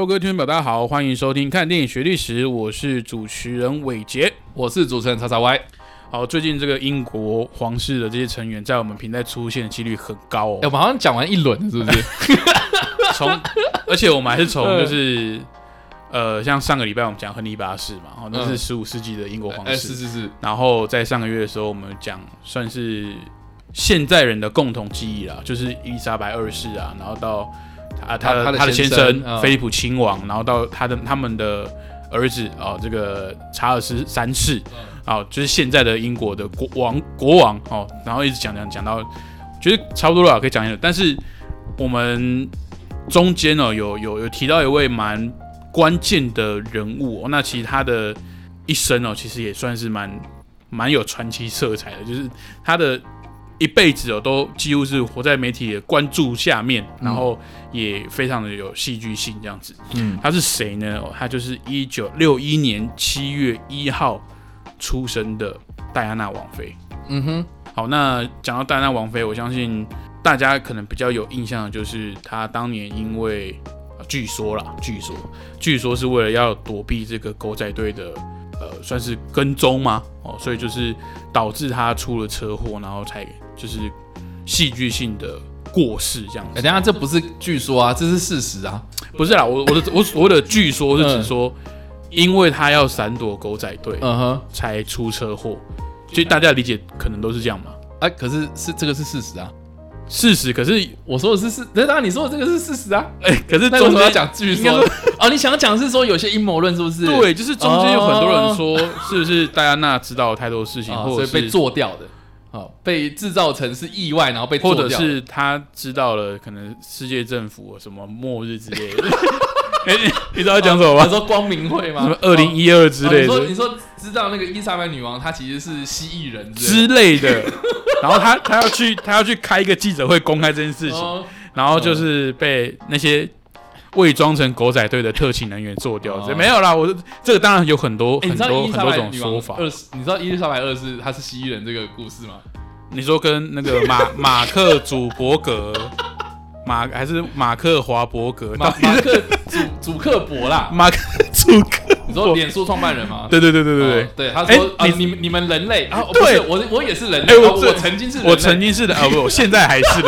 Hello，各位听众朋友，大家好，欢迎收听《看电影学历史》，我是主持人伟杰。我是主持人叉叉 Y。好，最近这个英国皇室的这些成员在我们平台出现的几率很高哎、哦。我们好像讲完一轮了，是不是？从，而且我们还是从就是呃，像上个礼拜我们讲亨利八世嘛，哦，那是嗯十五世纪的英国皇哎、室。是是是，然后在上个月的时候，我们讲算是现在人的共同记忆啦，就是伊丽莎白二世啊，然后到他他的他的先先生菲利普亲王，然后到他的他们的儿子哦，这个查尔斯三世，哦，就是现在的英国的国王国王哦，然后一直讲讲讲到，觉得差不多了，可以讲一下。但是我们中间哦，有有有提到一位蛮关键的人物、哦，那其实他的一生哦，其实也算是蛮蛮有传奇色彩的，就是他的一辈子哦，都几乎是活在媒体的关注下面，然后也非常的有戏剧性这样子。嗯，他是谁呢？哦，他就是一九六一年七月一号出生的戴安娜王妃。嗯哼，好，那讲到戴安娜王妃，我相信大家可能比较有印象的就是她当年因为，呃据说啦，据说，据说是为了要躲避这个狗仔队的，呃，算是跟踪吗？哦，所以就是导致他出了车祸，然后才就是戏剧性的过世这样哎、子。等下这不是据说啊，这是事实啊。不是啦，我我的我所谓的据说是指说，因为他要闪躲狗仔队，嗯哼，才出车祸。所以大家理解可能都是这样嘛。哎、可是是这个是事实啊。事实可是，我说的是事，当然你说的这个是事实啊。哎、可是那为什么要中间讲据说？哦，你想讲的是说有些阴谋论是不是？对，就是中间有很多人说，是不是戴安娜知道太多事情，啊，或者是所以被做掉的。哦，被制造成是意外，然后被或者是他知道了可能世界政府什么末日之类的。哎、你知道他讲什么吗？你说光明会吗？什么二零一二之类的哦你说你说知道那个伊莎白女王她其实是蜥蜴人之类的。然后他他要去他要去开一个记者会公开这件事情，哦然后就是被那些伪装成狗仔队的特勤人员做掉。哦这没有啦，我这个当然有很多、欸很多很多种说法。二世，你知道伊丽莎白二世她是蜥蜴人这个故事吗？你说跟那个马 马克祖伯格马还是马克华伯格？马马克祖祖克伯啦，马克祖克？你说脸书创办人吗？对对对对对对他说啊，欸你你们人类啊，对我我也是人类，我我曾经是我曾经是的啊，不，我现在还是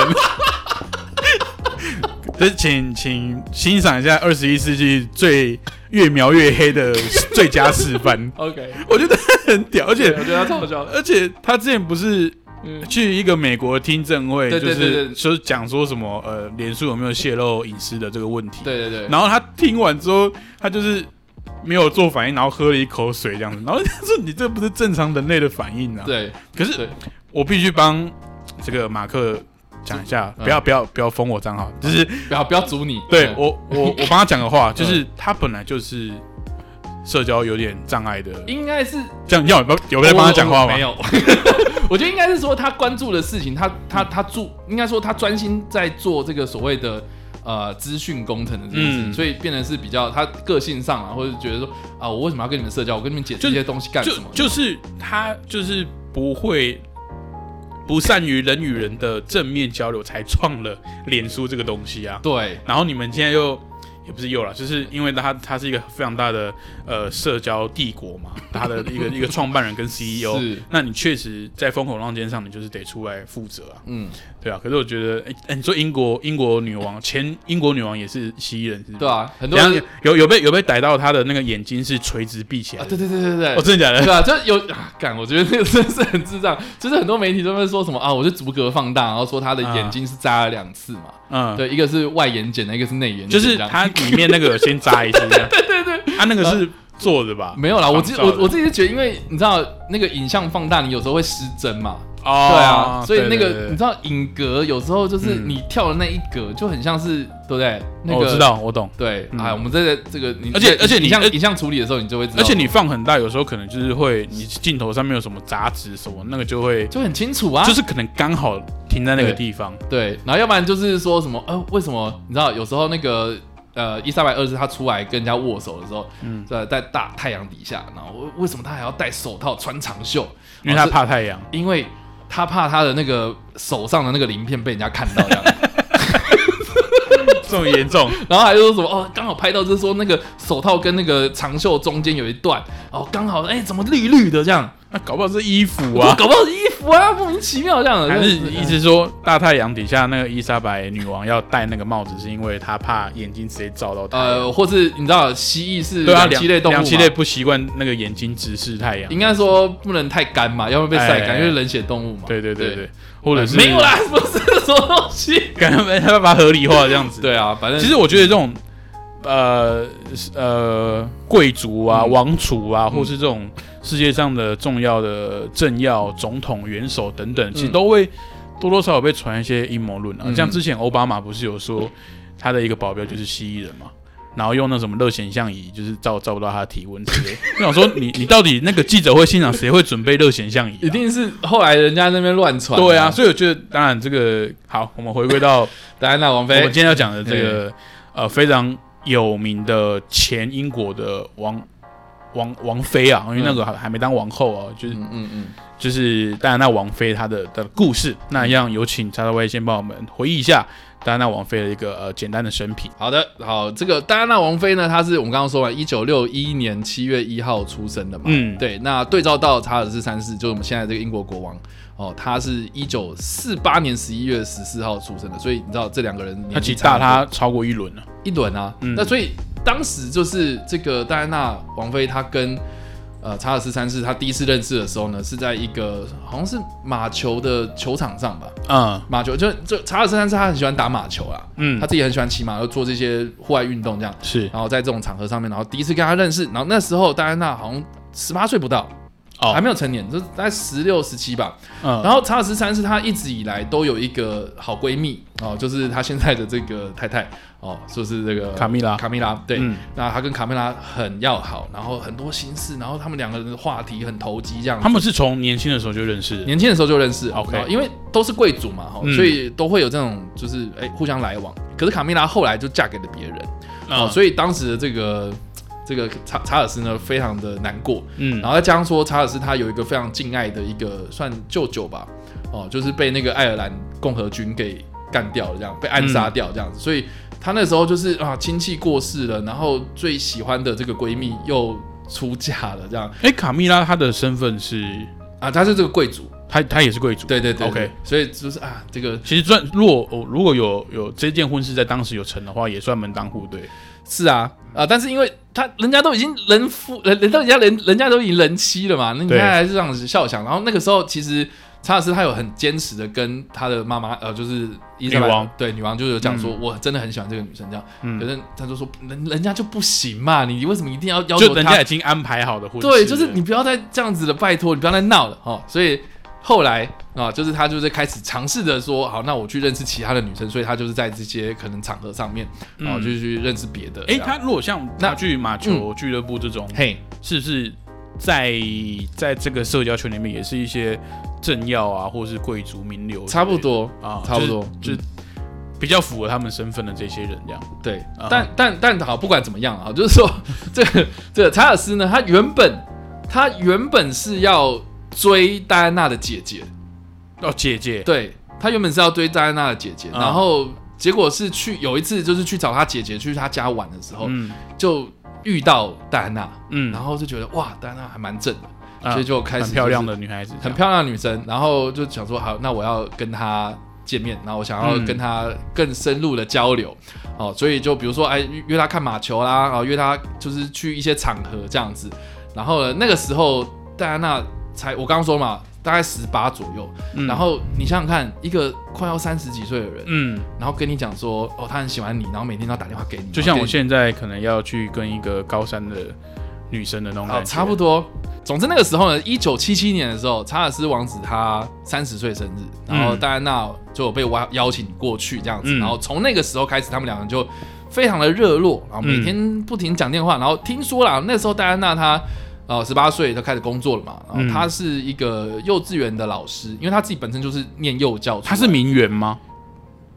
请请欣赏一下二十一世纪最越描越黑的最佳示范，OK，我觉得很屌，而且我觉得他超好笑的。而且他之前不是嗯，去一个美国听证会，就是对就是讲说什么呃，脸书有没有泄露隐私的这个问题。对对对，然后他听完之后，他就是没有做反应，然后喝了一口水这样子。然后他说：“你这不是正常人类的反应啊！”对可是我必须帮这个马克讲一下，嗯不要不要不要封我账号，就是不要不要阻你。嗯对我我我帮他讲个话，就是他本来就是社交有点障碍的。应该是这样要有有在帮他讲话吗？没有，我觉得应该是说他关注的事情，他他他注，应该说他专心在做这个所谓的呃资讯工程的这件事情，嗯所以变得是比较他个性上啊，或者觉得说啊，我为什么要跟你们社交？我跟你们解释这些东西干什就么？就是他就是不会不善于人与人的正面交流，才创了脸书这个东西啊。对。然后你们现在又也不是又了，就是因为他他是一个非常大的呃社交帝国嘛，他的一个一个创办人跟 CEO，那你确实在风口浪尖上，你就是得出来负责啊，嗯，对啊。可是我觉得，哎、哎你说英国英国女王前英国女王也是蜥蜴人，是？对啊，很多人有有被有被逮到她的那个眼睛是垂直闭起来对对对对对哦，。真的假的？对啊，就有啊，干，我觉得那个真的是很智障。就是很多媒体都会说什么啊，我就逐格放大，然后说他的眼睛是扎了两次嘛。嗯，对，一个是外眼睑的，一个是内眼睑，就是这样它里面那个有先扎一次，对对对，它那个是做的吧？没有啦，我自我我自己是觉得，因为你知道那个影像放大，你有时候会失真嘛，哦，对啊，所以那个你知道影格有时候就是嗯你跳的那一格就很像是对不对？那个哦我知道，我懂。对，嗯哎，我们这个这个你，而且而且你像影像处理的时候，你就会知道，而且你放很大，有时候可能就是会，你镜头上面有什么杂质什么，那个就会，就很清楚啊，就是可能刚好停在那个地方。对，然后要不然就是说什么呃，为什么你知道有时候那个呃伊莎白二世她出来跟人家握手的时候，嗯在在大太阳底下，然后为为什么他还要戴手套穿长袖？因为他怕太阳。因为他怕他的那个手上的那个鳞片被人家看到这样。这么严重，然后还说什么哦，刚好拍到就是说那个手套跟那个长袖中间有一段，哦，刚好哎怎么绿绿的这样，那搞不好是衣服，啊，搞不好是衣服啊，莫名其妙这样的，还是就是意思说大太阳底下那个伊莎白女王要戴那个帽子，是因为她怕眼睛直接照到太阳。呃，或是你知道蜥蜴是对啊，两栖类动物嘛，两栖类不习惯那个眼睛直视太阳。应该说不能太干嘛，要不然被晒干，哎因为冷血动物嘛。对对对对，或者是没有，啦，不是什么东西。感觉没办法合理化这样子。对啊，反正其实我觉得这种呃呃贵族啊、嗯王储啊，嗯或是这种世界上的重要的政要、总统、元首等等，其实嗯都会多多少少被传一些阴谋论啊。嗯像之前奥巴马不是有说他的一个保镖就是蜥蜴人嘛？然后用那什么热显像仪，就是照照不到他的体温之类。我想说你，你到底那个记者会现场谁会准备热显像仪、啊？一定是后来人家那边乱传。对啊，，所以我觉得，当然这个好，我们回归到戴安娜王妃我们今天要讲的这个呃非常有名的前英国的王王王妃啊，因为那个还还没当王后啊，就是嗯嗯嗯，就是戴安娜王妃她的的故事。那一样有请查德威先帮我们回忆一下戴安娜王妃的一个呃简单的生平。好的，好，这个戴安娜王妃呢，她是我们刚刚说完，一九六一年七月一号出生的嘛。嗯，对，那对照到查尔斯三世，就是我们现在这个英国国王哦，他是一九四八年十一月十四号出生的，所以你知道这两个人他年纪其实大差他超过一轮了。一轮啊。嗯那所以当时就是这个戴安娜王妃，她跟呃查尔斯三世他第一次认识的时候呢，是在一个好像是马球的球场上吧。嗯马球就就查尔斯三世他很喜欢打马球啊，嗯他，自己很喜欢骑马，又做这些户外运动这样。是然后在这种场合上面，然后第一次跟他认识，然后那时候戴安娜好像十八岁不到，哦还没有成年，就是大概十六十七吧。嗯，然后查尔斯三世他一直以来都有一个好闺蜜哦，就是他现在的这个太太哦，就是这个卡蜜拉卡蜜拉对。嗯那他跟卡蜜拉很要好，然后很多心事，然后他们两个人的话题很投机，这样。他们是从年轻的时候就认识。年轻的时候就认识 OK 哦因为都是贵族嘛，哈、嗯所以都会有这种就是哎互相来往。可是卡蜜拉后来就嫁给了别人，哦，嗯所以当时的这个这个查查尔斯呢，非常的难过。嗯。然后再加上说，查尔斯他有一个非常敬爱的一个算舅舅吧，哦，就是被那个爱尔兰共和军给干掉了，这样被暗杀掉这样子。所以他那时候就是啊，亲戚过世了，然后最喜欢的这个闺蜜又出嫁了，这样。哎，卡蜜拉她的身份是，啊，她是这个贵族，她她也是贵族。对对对。OK 所以就是啊，这个其实算如果哦如果有有这件婚事在当时有成的话，也算门当户对。是啊啊，但是因为他人家都已经人夫人人都人家人人家都已经人妻了嘛，那你对看还是这样子笑想。然后那个时候其实查尔斯他有很坚持的跟他的妈妈呃就是伊莎白女王对女王就有讲说、嗯我真的很喜欢这个女生这样，嗯可是他就说人人家就不行嘛，你为什么一定要要求人家已？经安排好的婚事。对，就是你不要再这样子的，拜托你不要再闹了哦。所以后来啊，就是他就是开始尝试着说，好，那我去认识其他的女生，所以他就是在这些可能场合上面，然后，就去认识别的。哎、他如果像那去马球俱乐部这种，嘿，是不是在在这个社交圈里面也是一些政要啊，或是贵族名流？差不多啊，差不多就比较符合他们身份的这些人这样。对啊，但但但好，不管怎么样啊，就是说这个这个查尔斯呢，他原本他原本是要追戴安娜的姐姐，哦，姐姐，对他原本是要追戴安娜的姐姐，啊。然后结果是去有一次就是去找他姐姐去他家玩的时候，嗯。就遇到戴安娜，嗯，然后就觉得哇，戴安娜还蛮正的，啊。所以就开始很漂亮的女孩子，很漂亮的女生，然后就想说好，那我要跟她见面，然后我想要嗯跟她更深入的交流，哦，所以就比如说哎约约她看马球啦，然后约她就是去一些场合这样子，然后呢那个时候戴安娜才我刚刚说嘛，大概十八左右，嗯。然后你想想看，一个快要三十几岁的人，嗯，然后跟你讲说哦他很喜欢你，然后每天都要打电话给你，就像我现在可能要去跟一个高三的女生的那种感啊，觉，差不多。总之那个时候呢，一九七七年的时候，查尔斯王子他三十岁生日，然后嗯戴安娜就有被邀邀请过去这样子，嗯。然后从那个时候开始，他们两个人就非常的热络，然后每天不停讲电话，然后听说啦，那时候戴安娜她呃十八岁他开始工作了嘛，然后他是一个幼稚园的老师，因为他自己本身就是念幼教出来的，她是名媛吗？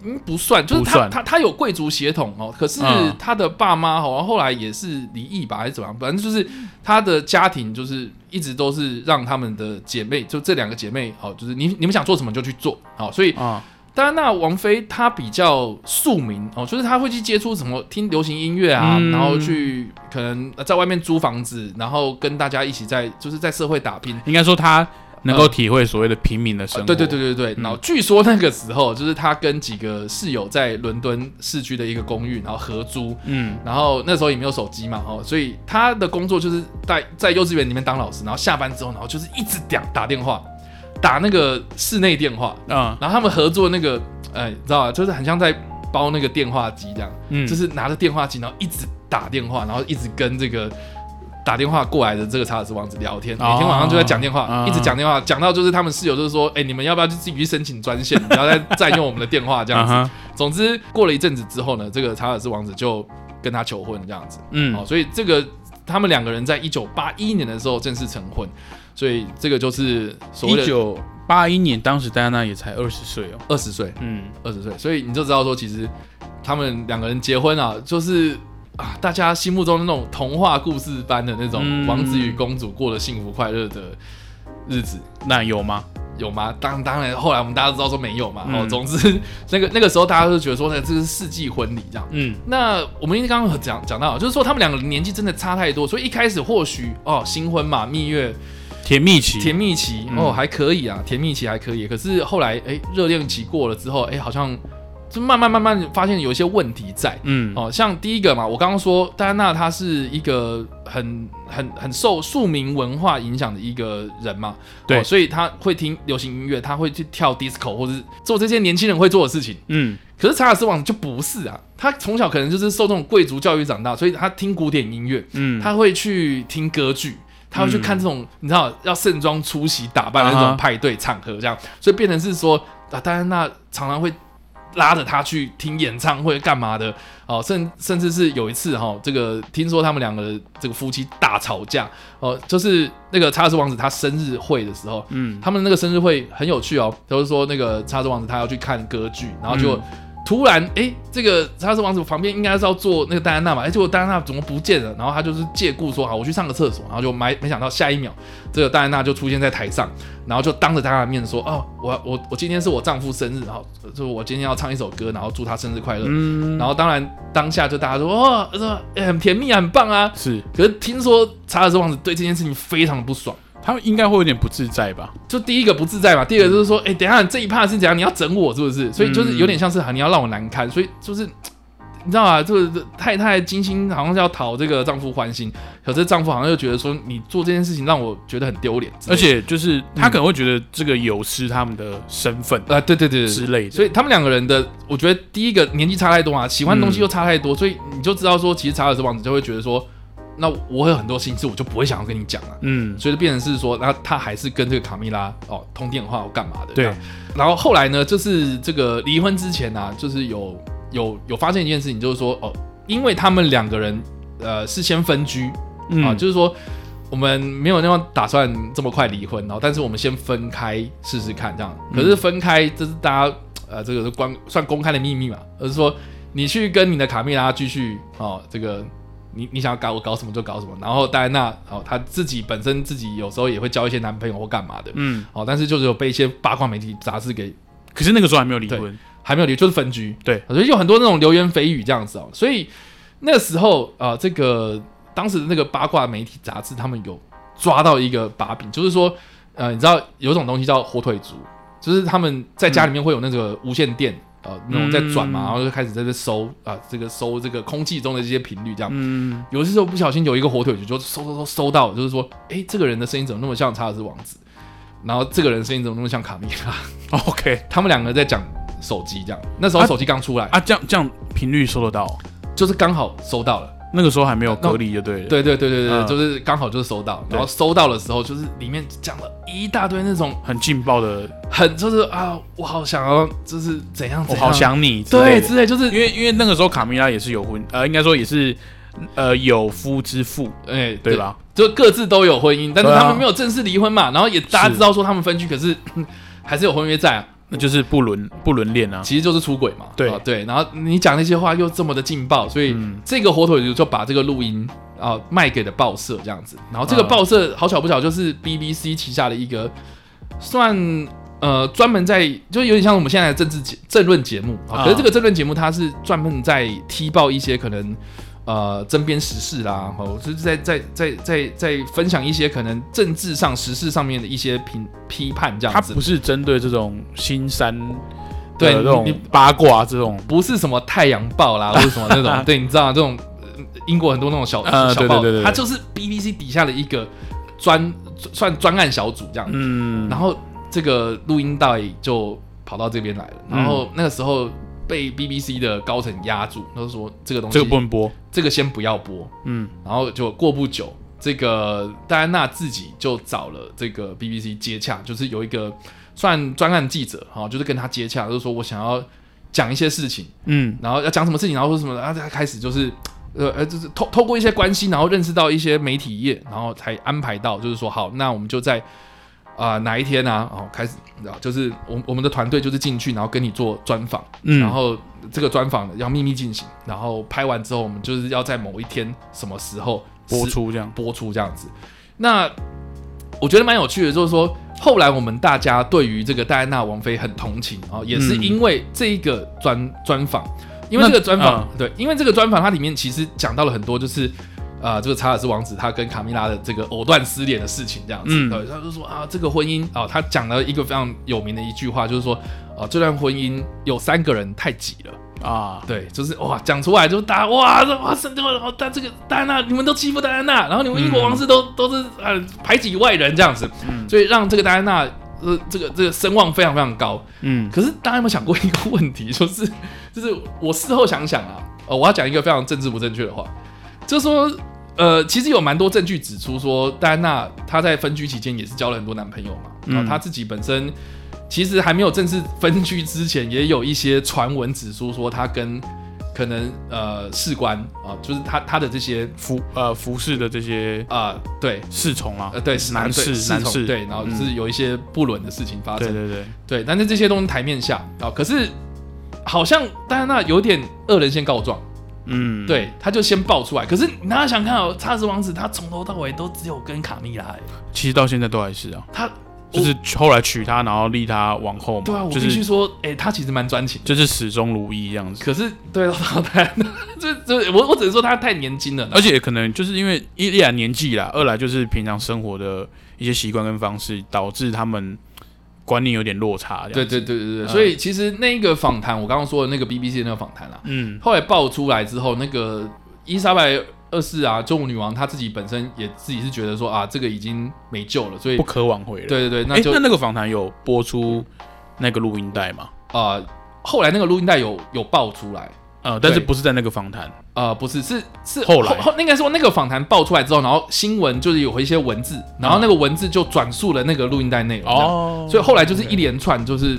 嗯，不算，就是他他他有贵族血统哦，可是嗯他的爸妈好像后来也是离异吧，还是怎么样？反正就是他的家庭就是一直都是让他们的姐妹，就这两个姐妹哦，就是你你们想做什么就去做好、所以啊，戴安娜王菲她比较庶民哦，就是她会去接触什么听流行音乐啊，嗯然后去可能在外面租房子，然后跟大家一起在就是在社会打拼。应该说她能够体会所谓的平民的生活。对对对对对，嗯然后据说那个时候就是她跟几个室友在伦敦市区的一个公寓，然后合租，嗯然后那时候也没有手机嘛，哦，所以她的工作就是在在幼稚园里面当老师，然后下班之后，然后就是一直打打电话，打那个室内电话，啊。然后他们合作那个，哎，你知道吧，就是很像在包那个电话机这样，嗯，就是拿着电话机，然后一直打电话，然后一直跟这个打电话过来的这个查尔斯王子聊天，每哦天晚上就在讲电话，嗯一直讲电话，讲到就是他们室友就是说，哎、你们要不要就自己去申请专线，不要再占用我们的电话这样子。总之，过了一阵子之后呢，这个查尔斯王子就跟他求婚这样子。嗯。哦，所以这个他们两个人在一九八一年的时候正式成婚，所以这个就是所谓的一九八一年，当时戴安娜也才二十岁哦。二十岁，嗯，二十岁，所以你就知道说，其实他们两个人结婚啊，就是啊，大家心目中的那种童话故事般的那种嗯王子与公主过的幸福快乐的日子。那有吗？有吗？当当然，后来我们大家都知道说没有嘛。嗯哦，总之那个那个时候大家都觉得说，呢，这是世纪婚礼这样。嗯那我们刚刚有讲讲到，就是说他们两个年纪真的差太多，所以一开始或许哦新婚嘛，蜜月甜蜜期，甜蜜期嗯。哦还可以啊，甜蜜期还可以。可是后来哎热恋期过了之后，哎好像就慢慢慢慢发现有一些问题在。嗯。哦，像第一个嘛，我刚刚说戴安娜她是一个很很很受庶民文化影响的一个人嘛，对。哦所以她会听流行音乐，她会去跳 disco 或者是做这些年轻人会做的事情。嗯。可是查尔斯王子就不是啊，他从小可能就是受这种贵族教育长大，所以他听古典音乐，嗯，他会去听歌剧，他会去看这种、你知道要盛装出席打扮的那种派对场合，这样，所以变成是说啊，戴安娜常常会拉着他去听演唱会干嘛的哦，甚甚至是有一次哈、这个听说他们两个这个夫妻大吵架哦，就是那个查尔斯王子他生日会的时候，嗯。他们那个生日会很有趣哦，就是说那个查尔斯王子他要去看歌剧，然后就嗯突然哎、这个查尔斯王子旁边应该是要坐那个戴安娜嘛，哎、结果戴安娜怎么不见了？然后他就是借故说好，我去上个厕所，然后就没没想到下一秒，这个戴安娜就出现在台上，然后就当着大家的面说哦，我我我今天是我丈夫生日，然后就我今天要唱一首歌，然后祝他生日快乐。嗯，然后当然当下就大家说哇，说、哎很甜蜜啊，很棒啊。是可是听说查尔斯王子对这件事情非常的不爽。他们应该会有点不自在吧？就第一个不自在嘛，第二个就是说，哎、等一下这一趴是怎样？你要整我是不是？所以就是有点像是啊，你要让我难堪，所以就是你知道啊，就是太太精心好像是要讨这个丈夫欢心，可是丈夫好像又觉得说你做这件事情让我觉得很丢脸而且就是他可能会觉得这个有失他们的身份啊、对对对对之类的，所以他们两个人的，我觉得第一个年纪差太多啊，喜欢的东西又差太多，所以你就知道说，其实查尔斯王子就会觉得说，那我有很多心事，我就不会想要跟你讲了、嗯所以就变成是说，那他还是跟这个卡蜜拉哦通电话或干嘛的。对，然后后来呢，就是这个离婚之前啊，就是有有有发现一件事情，就是说哦，因为他们两个人呃是先分居嗯啊，就是说我们没有那么打算这么快离婚，然后但是我们先分开试试看这样。可是分开这是大家呃这个是关算公开的秘密嘛，而是说你去跟你的卡蜜拉继续哦这个。你你想要搞我搞什么就搞什么，然后戴安娜哦，她自己本身自己有时候也会交一些男朋友或干嘛的，嗯，哦，但是就是有被一些八卦媒体杂志给可是那个时候还没有离婚，还没有离，就是分居，对，所以有很多那种流言蜚语这样子哦，所以那个时候啊、呃这个当时的那个八卦媒体杂志他们有抓到一个把柄，就是说，呃，你知道有一种东西叫火腿族，就是他们在家里面会有那个无线电。呃，那种在转嘛，嗯然后就开始在这收啊、这个收这个空气中的这些频率，这样。嗯有些时候不小心有一个火腿就就收收收收到，就是说，哎，这个人的声音怎么那么像查尔斯王子？然后这个人声音怎么那么像卡米拉？OK 他们两个在讲手机这样，那时候啊手机刚出来，啊，这样这样频率收得到，就是刚好收到了。那个时候还没有隔离就对了。对对对对对，嗯就是刚好就是收到，然后收到的时候，就是里面讲了一大堆那种很劲爆的，很就是啊，我好想要就是怎样怎样，我好想你。对之类，就是因为因为那个时候卡米拉也是有婚，呃，应该说也是呃有夫之妇，哎对？吧？就各自都有婚姻，但是他们没有正式离婚嘛，然后也大家知道说他们分居，可是嗯 还是有婚约在啊，那就是不伦不伦恋啊。其实就是出轨嘛。对啊对，然后你讲那些话又这么的劲爆，所以嗯这个火腿就就把这个录音啊卖给了报社这样子，然后这个嗯报社好巧不巧就是 BBC 旗下的一个算呃专门在就有点像我们现在的政治节政论节目啊，啊可是这个政论节目它是专门在踢爆一些可能。呃，针砭时事啦，哦，就是在在在在在分享一些可能政治上、时事上面的一些评批判这样子。他不，是针对这种新山对的这种八卦这种，不是什么太阳报啦，或者什么那种，对，你知道这种呃英国很多那种小、呃小报，对对对对。它就是 BBC 底下的一个专算专案小组这样，嗯，然后这个录音带就跑到这边来了，嗯然后那个时候被 BBC 的高层压住，他就说这个东西这个不能播，这个先不要播，嗯。然后就过不久，这个戴安娜自己就找了这个 BBC 接洽，就是有一个算专案记者哈、就是跟他接洽，就是说我想要讲一些事情。嗯。然后要讲什么事情，然后说什么，然后他开始就是，呃呃，就是透透过一些关系，然后认识到一些媒体业，然后才安排到，就是说好，那我们就在啊、哪一天啊，哦开始，你知道就是我我们的团队就是进去，然后跟你做专访，嗯，然后这个专访要秘密进行，然后拍完之后，我们就是要在某一天什么时候播出这样，播出这样子。那我觉得蛮有趣的，就是说后来我们大家对于这个戴安娜王妃很同情啊、也是嗯因为这一个专专访，因为这个专访、对，因为这个专访它里面其实讲到了很多就是。啊、这个查尔斯王子他跟卡米拉的这个藕断丝连的事情，这样子，嗯对，他就说啊，这个婚姻啊、他讲了一个非常有名的一句话，就是说，啊，这段婚姻有三个人太挤了，啊，对，就是哇，讲出来就大家哇，这哇，神哇，他这个戴安娜，你们都欺负戴安娜，然后你们英国王室都、都是呃排挤外人这样子，嗯所以让这个戴安娜呃这个这个声望非常非常高。嗯可是大家有没有想过一个问题，就是就是我事后想想啊，呃，我要讲一个非常政治不正确的话，就是说。呃，其实有蛮多证据指出说，戴安娜她在分居期间也是交了很多男朋友嘛，然后嗯她自己本身其实还没有正式分居之前，也有一些传闻指出说，她跟可能呃士官啊、就是她她的这些服呃服饰的这些啊、对。侍从啊，呃对男士士男士，从对，然后就是有一些不伦的事情发生，对对对，对，但是这些东西台面下啊、可是好像戴安娜有点恶人先告状，嗯，对，他就先爆出来。可是你大家想看哦，查尔斯王子他从头到尾都只有跟卡蜜拉、欸，其实到现在都还是啊，他就是后来娶她，然后立她王后嘛，对啊，我就是必须说，哎、他其实蛮专情。就是始终如一这样子。可是对到戴安娜，这这我我只能说他太年轻了，而且可能就是因为一一来年纪啦，二来就是平常生活的一些习惯跟方式，导致他们观念有点落差。对对对对对，嗯所以其实那个访谈，我刚刚说的那个 BBC 的那个访谈啊，嗯后来爆出来之后，那个伊莎白二世啊，中国女王她自己本身也自己是觉得说啊，这个已经没救了，所以不可挽回了。对对对，那哎，就那那个访谈有播出那个录音带吗？啊、后来那个录音带有有爆出来，呃，但是不是在那个访谈。呃，不是，是是后来。后应该说那个访谈爆出来之后，然后新闻就是有一些文字，然后那个文字就转述了那个录音带内容，哦，哦所以后来就是一连串就是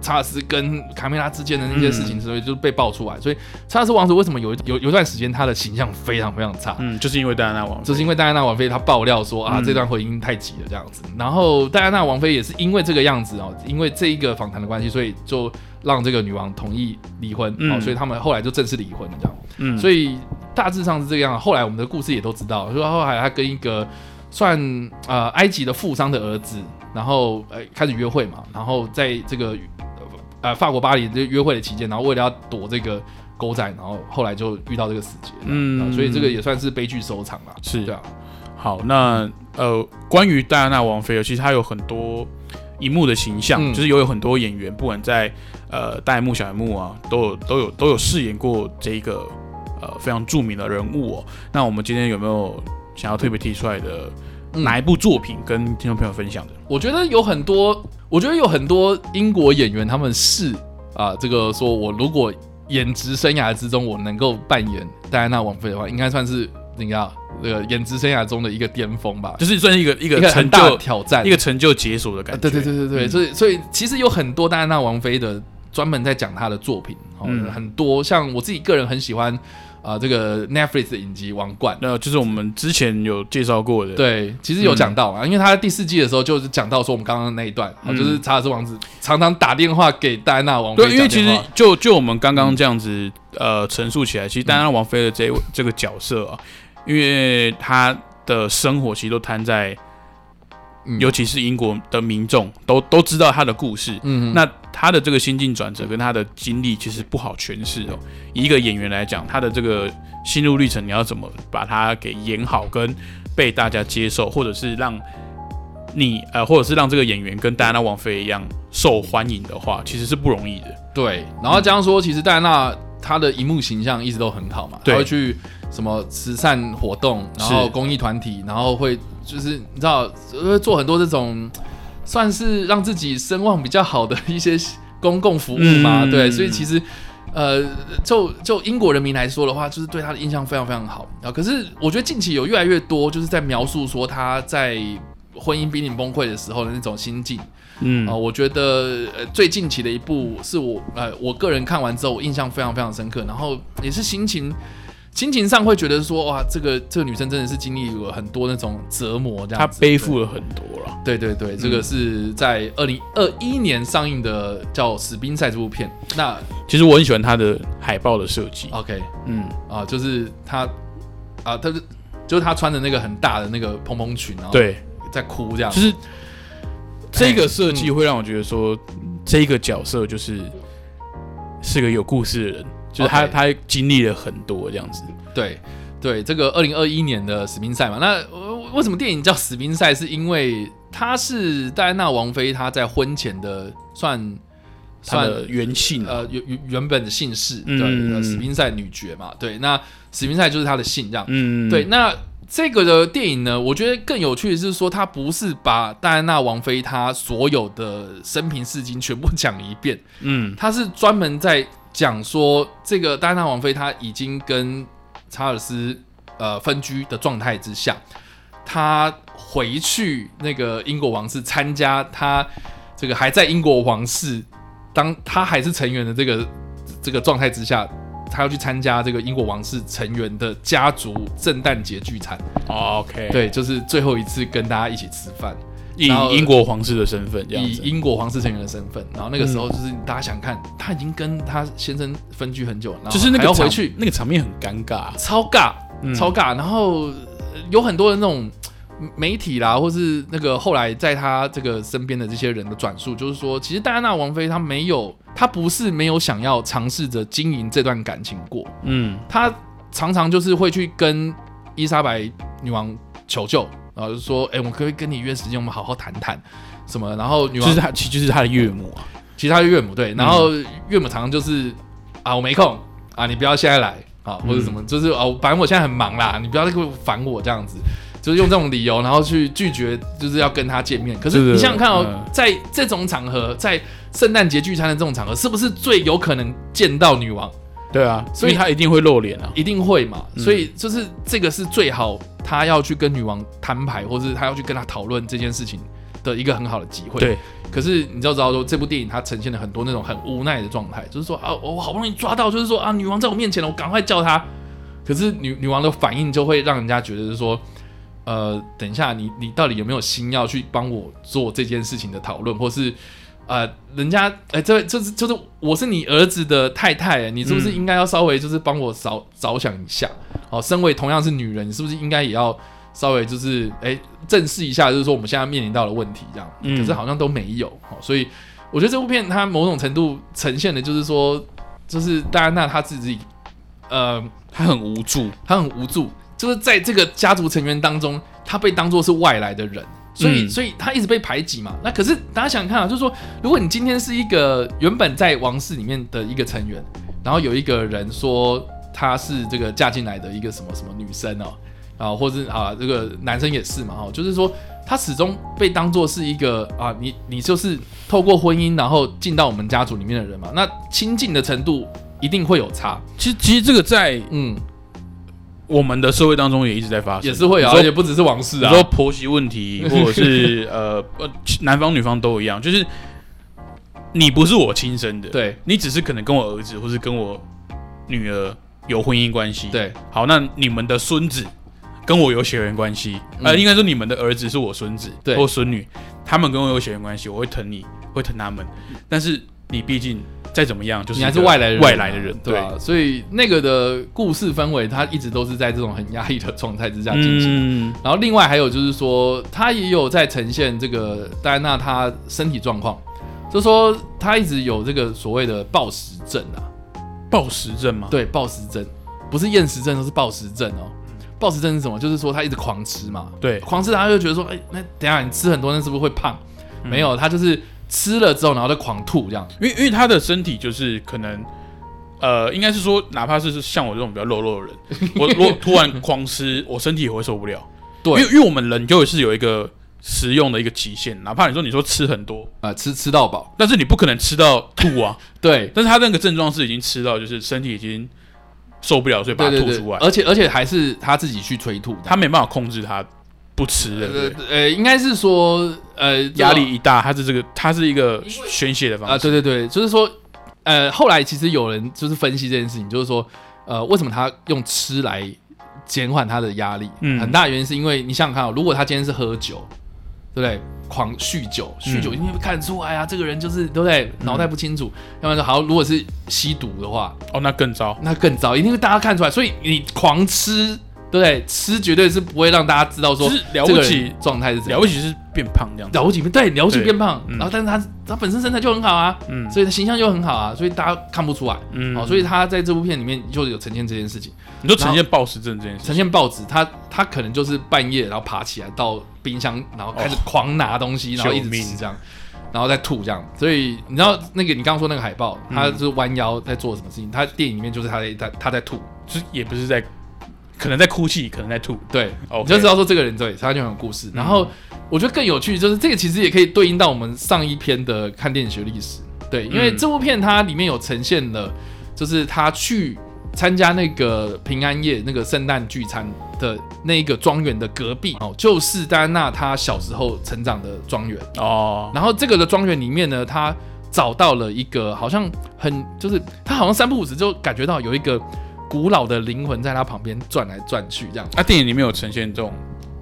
查尔斯跟卡梅拉之间的那些事情，所以就被爆出来。所以查尔斯王子为什么有有有一段时间他的形象非常非常差？嗯，就是因为戴安娜王妃，就是因为戴安娜王妃她爆料说啊，嗯。这段婚姻太急了这样子，然后戴安娜王妃也是因为这个样子哦，因为这一个访谈的关系，所以就让这个女王同意离婚，嗯哦，所以他们后来就正式离婚了这样。嗯，所以大致上是这个样。后来我们的故事也都知道，说后来他跟一个算呃埃及的富商的儿子，然后呃开始约会嘛，然后在这个呃法国巴黎这约会的期间，然后为了要躲这个狗仔，然后后来就遇到这个死结，嗯嗯、所以这个也算是悲剧收场了。是对啊，好，那呃，关于戴安娜王妃，其实她有很多荧幕的形象，嗯就是有有很多演员，不管在呃大荧幕、小荧幕啊，都有都有都有饰演过这一个呃非常著名的人物哦。那我们今天有没有想要特别提出来的嗯哪一部作品跟听众朋友分享的？我觉得有很多，我觉得有很多英国演员他们是啊，这个说我如果演职生涯之中，我能够扮演戴安娜王妃的话，应该算是你知道，这个演职生涯中的一个巅峰吧，就是算是一个一一个很大挑战，一个成就解锁的感觉。对对对对对，嗯所以所以其实有很多戴安娜王妃的专门在讲他的作品，哦，嗯。很多像我自己个人很喜欢啊、这个 Netflix 的影集《王冠》。那就是我们之前有介绍过的，，对，其实有讲到啊，因为他第四季的时候就是讲到说我们刚刚那一段，就是查尔斯王子常常打电话给戴安娜王妃对，因为其实就就我们刚刚这样子呃陈述起来，其实戴安娜王妃的这这个角色啊，因为她的生活其实都摊在，嗯。尤其是英国的民众都都知道他的故事，嗯那他的这个心境转折跟他的经历其实不好诠释哦。以一个演员来讲，他的这个心路历程，你要怎么把它给演好，跟被大家接受，或者是让你呃，或者是让这个演员跟戴安娜王妃一样受欢迎的话，其实是不容易的。对，然后这样说，其实戴安娜她的荧幕形象一直都很好嘛，对她会去什么慈善活动，然后公益团体，然后会就是你知道会做很多这种算是让自己声望比较好的一些公共服务嘛，嗯对，所以其实。呃，就就英国人民来说的话，就是对他的印象非常非常好啊。可是我觉得近期有越来越多，就是在描述说他在婚姻濒临崩溃的时候的那种心境。嗯啊、我觉得呃最近期的一部是我呃我个人看完之后我印象非常非常深刻，然后也是心情心情上会觉得说哇，这个这个女生真的是经历了很多那种折磨，这样子背负了很多了。对对对，这个是在二零二一年上映的叫《史宾赛》这部片。那其实我很喜欢他的海报的设计。OK 嗯，啊，就是她啊，她是就是她穿的那个很大的那个蓬蓬裙，然后对，在哭这样就。是这个设计会让我觉得说，这个角色就是是个有故事的人，就是他他经历了很多这样子。对对，这个二零二一年的史宾赛嘛，那呃为什么电影叫史宾赛？是因为他是戴安娜王妃，她在婚前的算算的原姓啊，呃原原原本的姓氏，嗯对，呃史宾赛女爵嘛，对，那史宾赛就是她的姓这样。嗯，对，那这个的电影呢，我觉得更有趣的是说，它不是把戴安娜王妃她所有的生平事迹全部讲一遍，嗯。他是专门在讲说，这个戴安娜王妃她已经跟查尔斯呃分居的状态之下，她回去那个英国王室参加她这个还在英国王室，当她还是成员的这个这个状态之下。她要去参加这个英国王室成员的家族圣诞节聚餐，哦，OK，，对，就是最后一次跟大家一起吃饭，以英国皇室的身份。以英国皇室成员的身份，然后那个时候就是大家想看，他已经跟他先生分居很久，然后就是那个要回去，那个场面很尴尬。超尬，嗯超尬。然后呃有很多的那种媒体啦，或是那个后来在他这个身边的这些人的转述，就是说，其实戴安娜王妃她没有，她不是没有想要尝试着经营这段感情过，嗯，她常常就是会去跟伊莎白女王求救，然后就说，哎、我可以跟你约时间，我们好好谈谈什么？然后女王就是他，其实就是他的岳母啊。其实他的岳母对，然后岳母常常就是啊，我没空啊，你不要现在来啊，或者什么，就是哦，反正我现在很忙啦，你不要再给我烦我这样子，就是用这种理由，然后去拒绝，就是要跟他见面。可是你想想看哦，嗯在这种场合，在圣诞节聚餐的这种场合，是不是最有可能见到女王？对啊，所以他一定会露脸啊。一定会嘛，嗯所以就是这个是最好他要去跟女王摊牌，或是他要去跟他讨论这件事情的一个很好的机会。对，可是你就知道说，这部电影它呈现了很多那种很无奈的状态，就是说啊，我好不容易抓到，就是说啊，女王在我面前了，我赶快叫她。可是女女王的反应就会让人家觉得是说，呃，等一下，你你到底有没有心要去帮我做这件事情的讨论，或是呃，人家哎、这就是就是我是你儿子的太太，你是不是嗯应该要稍微就是帮我着着想一下？哦，身为同样是女人，你是不是应该也要稍微就是哎、正视一下，就是说我们现在面临到的问题这样？嗯可是好像都没有，哦，所以我觉得这部片它某种程度呈现的就是说，就是戴安娜她自己，呃，她很无助。她很无助，就是在这个家族成员当中，她被当做是外来的人。所以，嗯所以他一直被排挤嘛。那可是大家想想看啊，就是说，如果你今天是一个原本在王室里面的一个成员，然后有一个人说她是这个嫁进来的一个什么什么女生哦，啊，或是啊这个男生也是嘛，哦，就是说他始终被当做是一个啊，你你就是透过婚姻然后进到我们家族里面的人嘛，那亲近的程度一定会有差。其实其实这个在嗯，我们的社会当中也一直在发生，也是会有，你说而且不只是王室啊你说。婆媳问题，或者是呃呃男方女方都一样，就是你不是我亲生的，对你只是可能跟我儿子或是跟我女儿有婚姻关系。，对，好，那你们的孙子跟我有血缘关系，呃，嗯应该说你们的儿子是我孙子对或孙女，他们跟我有血缘关系，我会疼你，会疼他们。但是你毕竟再怎么样，就是你还是外来人，外来的人，对吧？所以那个的故事氛围，它一直都是在这种很压抑的状态之下进行。嗯，然后另外还有就是说，他也有在呈现这个戴安娜她身体状况，就说她一直有这个所谓的暴食症啊，暴食症吗？对，暴食症不是厌食症，都是暴食症哦。暴食症是什么？就是说他一直狂吃嘛，对，狂吃，他就觉得说，哎、那等下你吃很多，那是不是会胖？嗯没有，他就是吃了之后，然后再狂吐这样。因为因为他的身体就是可能，呃，应该是说，哪怕是像我这种比较肉肉的人，我如果突然狂吃，我身体也会受不了。对因为因为我们人就是有一个食用的一个极限，哪怕你说你说吃很多，啊、吃吃到饱，但是你不可能吃到吐啊。对，但是他那个症状是已经吃到，就是身体已经受不了，所以把它吐出来。，而且而且还是他自己去催吐，他没办法控制他不吃的，对呃应该是说呃压力一大，他是这个，他是一个宣泄的方式啊、式。对对对，就是说呃，后来其实有人就是分析这件事情，就是说呃，为什么他用吃来减缓他的压力？嗯很大原因是因为你想想看哦，如果他今天是喝酒，对不对？狂酗酒，酗酒嗯一定会看得出来啊，这个人就是对不对？脑袋不清楚。要不然说好，如果是吸毒的话，哦，那更糟。那更糟，一定会大家看出来。所以你狂吃，对？吃绝对是不会让大家知道说就是了不起，状态是怎样了不。起是变胖这样子。了不起，对，了不起对变胖，嗯然后但是他他本身身材就很好啊，嗯所以他形象就很好啊，所以大家看不出来。嗯哦，所以他在这部片里面就有呈现这件事情，你就呈现暴食症这件事呈情，现报纸，他他可能就是半夜然后爬起来到冰箱，然后开始狂拿东西，然后一直救命吃这样，然后再吐这样。所以你知道那个你刚刚说那个海报，嗯他是弯腰在做什么事情？他电影里面就是他在他他在吐，就是也不是在，可能在哭泣，可能在吐。对，OK 你就知道说这个人对他就很有故事。然后我觉得更有趣就是这个其实也可以对应到我们上一篇的看电影学历史，对，因为嗯这部片它里面有呈现了，就是他去参加那个平安夜那个圣诞聚餐的那一个庄园的隔壁哦，就是戴安娜她小时候成长的庄园。哦，然后这个的庄园里面呢，他找到了一个好像很就是他好像三不五时就感觉到有一个古老的灵魂在他旁边转来转去这样。那、电影里面有呈现这种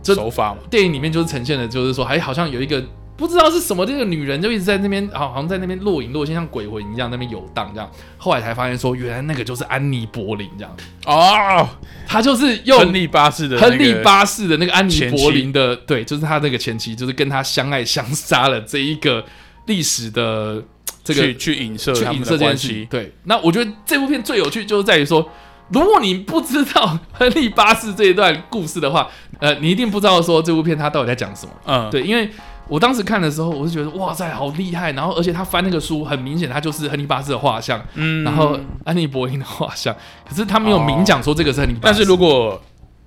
这手法吗？电影里面就是呈现的，就是说，哎，好像有一个不知道是什么这个女人，就一直在那边，好好像在那边若隐若现，像鬼魂一样那边游荡这样。后来才发现说，原来那个就是安妮柏林这样，哦，他就是用亨利八世的、那个、亨利八世的那个安妮柏林的，对，就是他那个前妻，就是跟他相爱相杀了这一个历史的这个去去影射去影射这件事情。的关系。对，那我觉得这部片最有趣就是在于说，如果你不知道亨利八世这一段故事的话，呃，你一定不知道说这部片它到底在讲什么。嗯，对，因为我当时看的时候，我是觉得哇塞，好厉害。然后而且他翻那个书，很明显他就是亨利八世的画像，嗯然后安妮博林的画像，可是他没有明讲说这个是亨利八世。但是如果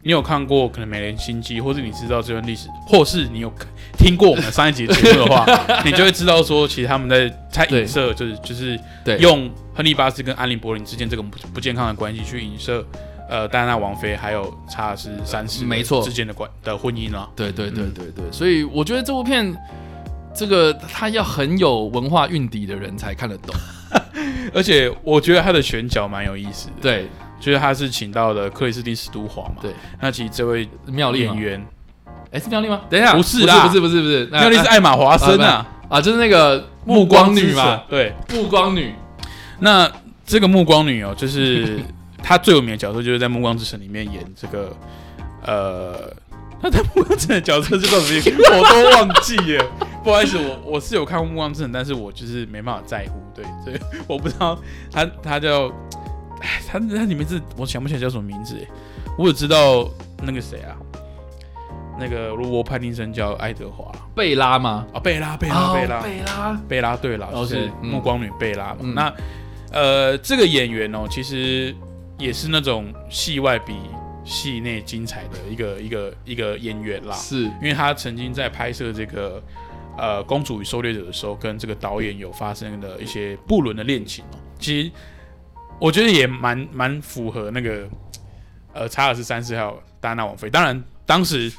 你有看过可能《美人心计》，或者你知道这段历史，或是你有听过我们上一集的节目的话，你就会知道说，其实他们在在影射，就是就是用亨利八世跟安妮柏林之间这种不不健康的关系去影射。呃，戴安娜王妃还有查尔斯三世没错。之间的关的婚姻啦，对对对嗯对对，所以我觉得这部片。这个他要很有文化韵底的人才看得懂，而且我觉得他的选角蛮有意思的，对，就是他是请到了克里斯汀史都华嘛，对，那其实这位妙丽演，员哎，是妙丽吗？等一下，不是啦。不是不是不是，妙丽是艾玛华森啊，啊，就是那个暮光女嘛，对，暮光女，那这个暮光女哦，就是 她最有名的角色，就是在《暮光之城》里面演这个呃，她在《暮光之城》的角色是叫什么名字？我都忘记了。不好意思，我我是有看过《暮光之城》，但是我就是没办法在乎，对，所以 我不知道她她叫，哎，她她里面是我想不起来叫什么名字，哎，我只知道那个谁啊，那个罗伯·派丁森叫爱德华贝拉吗？啊，贝拉贝拉哦贝拉，贝拉，贝拉对了，OK，就是嗯暮光女贝拉嘛。嗯那呃，这个演员哦，其实也是那种戏外比戏内精彩的一个一个一个演员啦。是因为他曾经在拍摄这个呃《公主与狩猎者》的时候，跟这个导演有发生的一些不伦的恋情哦。其实我觉得也蛮蛮符合那个呃查尔斯三世还有戴安娜王妃。当然，当时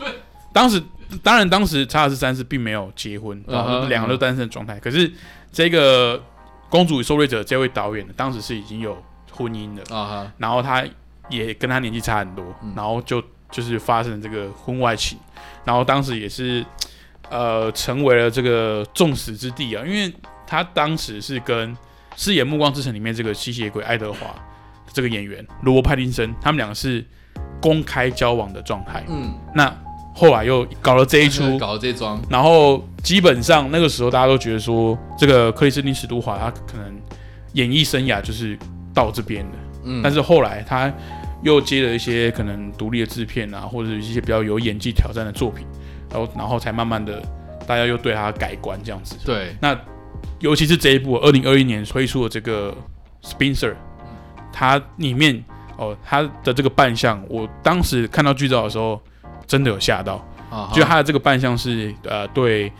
当时当然当时查尔斯三世并没有结婚，然后两个都单身的状态。可是这个《公主与受虐者》这位导演呢，当时是已经有婚姻的，啊哈，然后他也跟他年纪差很多，嗯然后就就是发生这个婚外情，然后当时也是呃成为了这个众矢之的啊，因为他当时是跟饰演《暮光之城》里面这个吸血鬼爱德华这个演员罗伯·派丁森，他们两个是公开交往的状态。嗯，那后来又搞了这一出，搞了这桩，然后基本上那个时候大家都觉得说，这个克里斯汀·史都华他可能演艺生涯就是到这边的。嗯，但是后来他又接了一些可能独立的制片啊，或者一些比较有演技挑战的作品，然后然后才慢慢的大家又对他改观这样子。对，那尤其是这一部二零二一年推出的这个 Spencer，它里面哦他的这个扮相，我当时看到剧照的时候真的有吓到，就他的这个扮相是呃对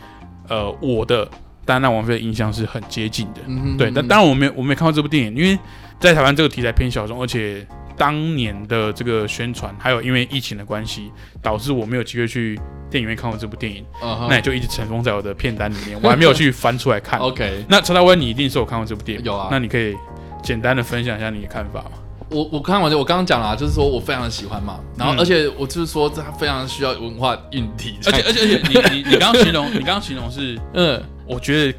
呃我的戴安娜王妃的印象是很接近的。嗯哼对，但当然我没有我没看过这部电影，因为在台湾这个题材偏小众，而且当年的这个宣传，还有因为疫情的关系，导致我没有机会去电影院看过这部电影，那也就一直尘封在我的片单里面，我还没有去翻出来看。OK，那陈大威，你一定是有看过这部电影，有啊。那你可以简单的分享一下你的看法吗？我我看完就我刚刚讲了啊，就是说我非常的喜欢嘛，然后嗯而且我就是说它非常需要文化运体，而且而且而且你你你刚刚形容，你刚刚形容是，嗯，我觉得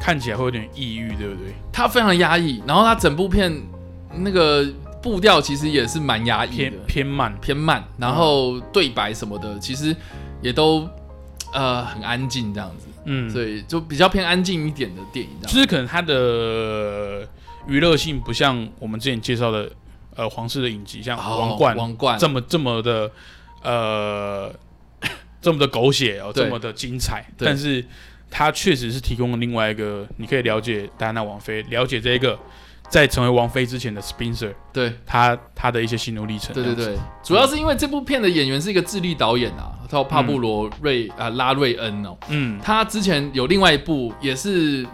看起来会有点抑郁，对不对？它非常的压抑，然后它整部片那个步调其实也是蛮压抑的，偏慢，偏慢，然后对白什么的其实也都呃很安静这样子，嗯，所以就比较偏安静一点的电影这样。就是可能它的娱乐性不像我们之前介绍的呃皇室的影集，像哦王冠、王冠。这么这么的呃 这么的狗血哦，这么的精彩，但是它确实是提供了另外一个你可以了解戴安娜王妃，了解这一个在成为王妃之前的 Spencer，对。他他的一些心路历程。对对对，主要是因为这部片的演员是一个智利导演啊，他叫帕布罗瑞啊、拉瑞恩哦，嗯。他之前有另外一部也是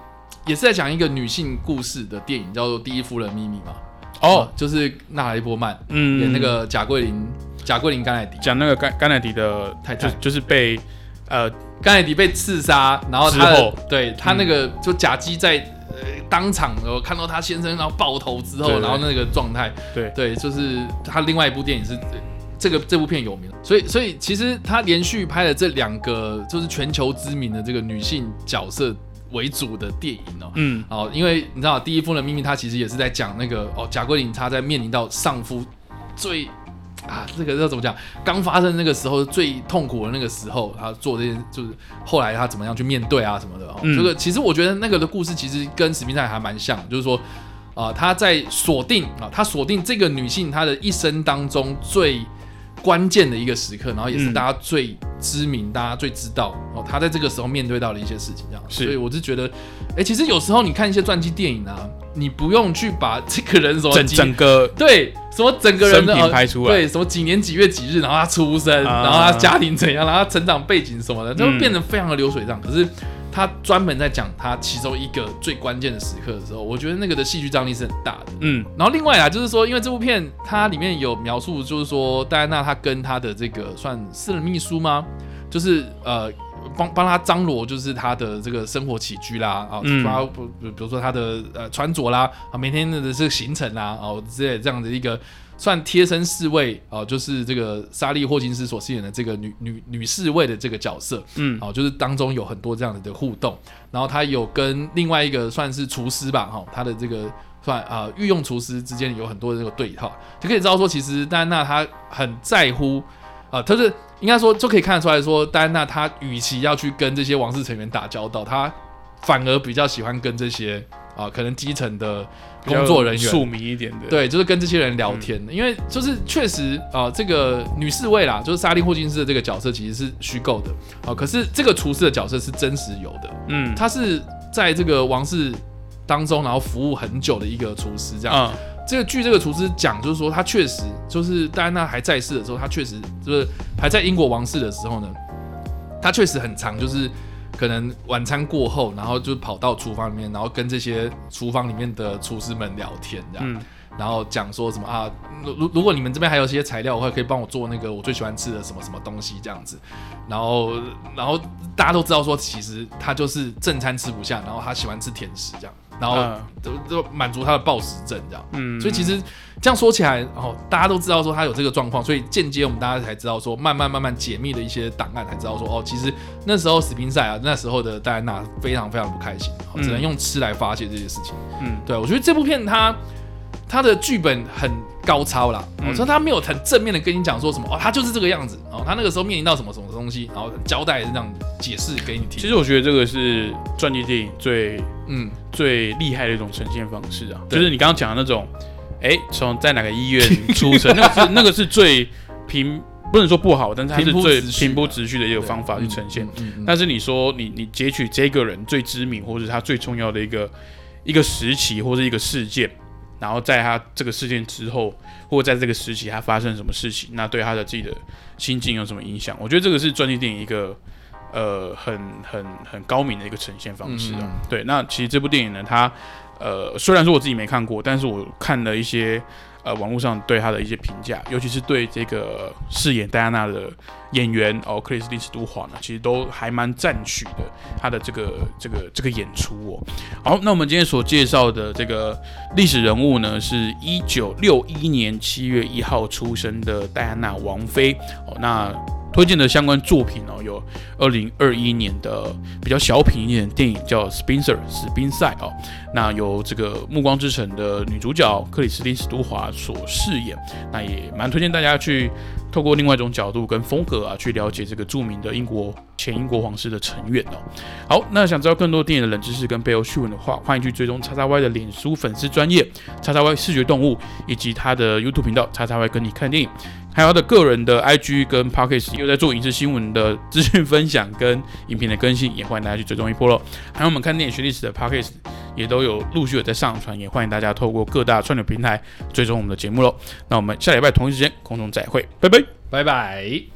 也是在讲一个女性故事的电影，叫做《第一夫人秘密》嘛。哦，就是娜莱波曼嗯，演那个贾桂林，贾桂林甘乃迪，讲那个甘甘乃迪的太太。就就是被呃甘乃迪被刺杀，然后他后。对他那个就贾基在呃当场然后看到他先生然后爆头之后，然后那个状态，对。对，就是他另外一部电影是这个这部片有名，所以所以其实他连续拍了这两个就是全球知名的这个女性角色为主的电影哦。嗯哦，因为你知道《第一夫人秘密》，它其实也是在讲那个哦，贾桂林她在面临到丧夫最啊，这个要怎么讲？刚发生那个时候最痛苦的那个时候，她做这件就是后来她怎么样去面对啊什么的哦。嗯这个其实我觉得那个的故事其实跟史密赛还蛮像，就是说啊、他在锁定啊，他锁定这个女性她的一生当中最关键的一个时刻，然后也是嗯。大家最知名、大家最知道哦，他在这个时候面对到的一些事情，这样。所以我是觉得，哎、其实有时候你看一些传记电影啊，你不用去把这个人什么整整个对什么整个人的对什么几年几月几日，然后他出生，啊。然后他家庭怎样，然后他成长背景什么的，就会嗯。变得非常的流水账。可是他专门在讲他其中一个最关键的时刻的时候，我觉得那个的戏剧张力是很大的。嗯然后另外啊，就是说，因为这部片它里面有描述，就是说戴安娜她跟她的这个算私人秘书吗？就是呃帮帮他张罗，就是他的这个生活起居啦，啊，嗯包括比比如说他的呃穿着啦，啊每天的这个行程啦，哦之类这样的一个算贴身侍卫啊，就是这个莎莉霍金斯所饰演的这个女女女侍卫的这个角色，嗯。好，就是当中有很多这样子的互动，然后他有跟另外一个算是厨师吧，哈，他的这个算啊、御用厨师之间有很多的这个对话，就可以知道说，其实戴安娜她很在乎啊，她、是应该说就可以看得出来说，戴安娜她与其要去跟这些王室成员打交道，她反而比较喜欢跟这些啊可能基层的工作人员。庶民一点的，，对，就是跟这些人聊天，因为就是确实啊、这个女侍卫啦，就是莎莉霍金斯的这个角色其实是虚构的。啊、可是这个厨师的角色是真实有的，嗯。他是在这个王室当中，然后服务很久的一个厨师，这样。啊这个据这个厨师讲，就是说他确实就是戴安娜还在世的时候，他确实就是还在英国王室的时候呢，他确实很长，就是可能晚餐过后，然后就跑到厨房里面，然后跟这些厨房里面的厨师们聊天，这样。嗯然后讲说什么啊，如如如果你们这边还有一些材料的话，可以帮我做那个我最喜欢吃的什么什么东西这样子。然后然后大家都知道说，其实他就是正餐吃不下，然后他喜欢吃甜食这样，然后嗯都都满足他的暴食症这样。嗯所以其实这样说起来，哦，大家都知道说他有这个状况，所以间接我们大家才知道说，慢慢慢慢解密的一些档案，才知道说，哦，其实那时候史宾塞啊，那时候的戴安娜非常非常不开心，哦只能用吃来发泄这些事情。嗯对我觉得这部片它它的剧本很高超啦，我嗯说他没有很正面的跟你讲说什么，哦，他就是这个样子，哦，他那个时候面临到什么什么东西，然后交代这样解释给你听。其实我觉得这个是传记电影最嗯，最厉害的一种呈现方式啊，就是你刚刚讲的那种，哎，从在哪个医院出生，那个是那个是最平，不能说不好，但是它是最平铺直叙的一个方法去呈现。嗯。嗯嗯但是你说你你截取这个人最知名或者他最重要的一个一个时期或者一个事件，然后在他这个事件之后，或者在这个时期他发生什么事情，那对他的自己的心境有什么影响？我觉得这个是传记电影一个呃很很很高明的一个呈现方式啊。嗯对，那其实这部电影呢，它呃虽然说我自己没看过，但是我看了一些呃网络上对他的一些评价，尤其是对这个饰演戴安娜的演员哦克里斯蒂斯都华呢，其实都还蛮赞许的他的这个这个这个演出哦。好，那我们今天所介绍的这个历史人物呢，是一九六一年七月一号出生的戴安娜王妃哦。那推荐的相关作品哦，有二零二一年的比较小品一点的电影叫《Spencer》史宾塞哦，那由这个《暮光之城》的女主角克里斯汀·史都华所饰演，那也蛮推荐大家去透过另外一种角度跟风格啊，去了解这个著名的英国前英国皇室的成员哦。好，那想知道更多电影的冷知识跟背后趣闻的话，欢迎去追踪叉叉 Y 的脸书粉丝专业叉叉 Y 视觉动物，以及他的 YouTube 频道叉叉 Y 跟你看电影。还有他的个人的 IG 跟 Pockets 又在做影视新闻的资讯分享跟影片的更新，也欢迎大家去追踪一波喽。还有我们看电影学历史的 Pockets 也都有陆续的在上传，也欢迎大家透过各大串流平台追踪我们的节目喽。那我们下礼拜同一时间空中再会，拜拜。拜拜。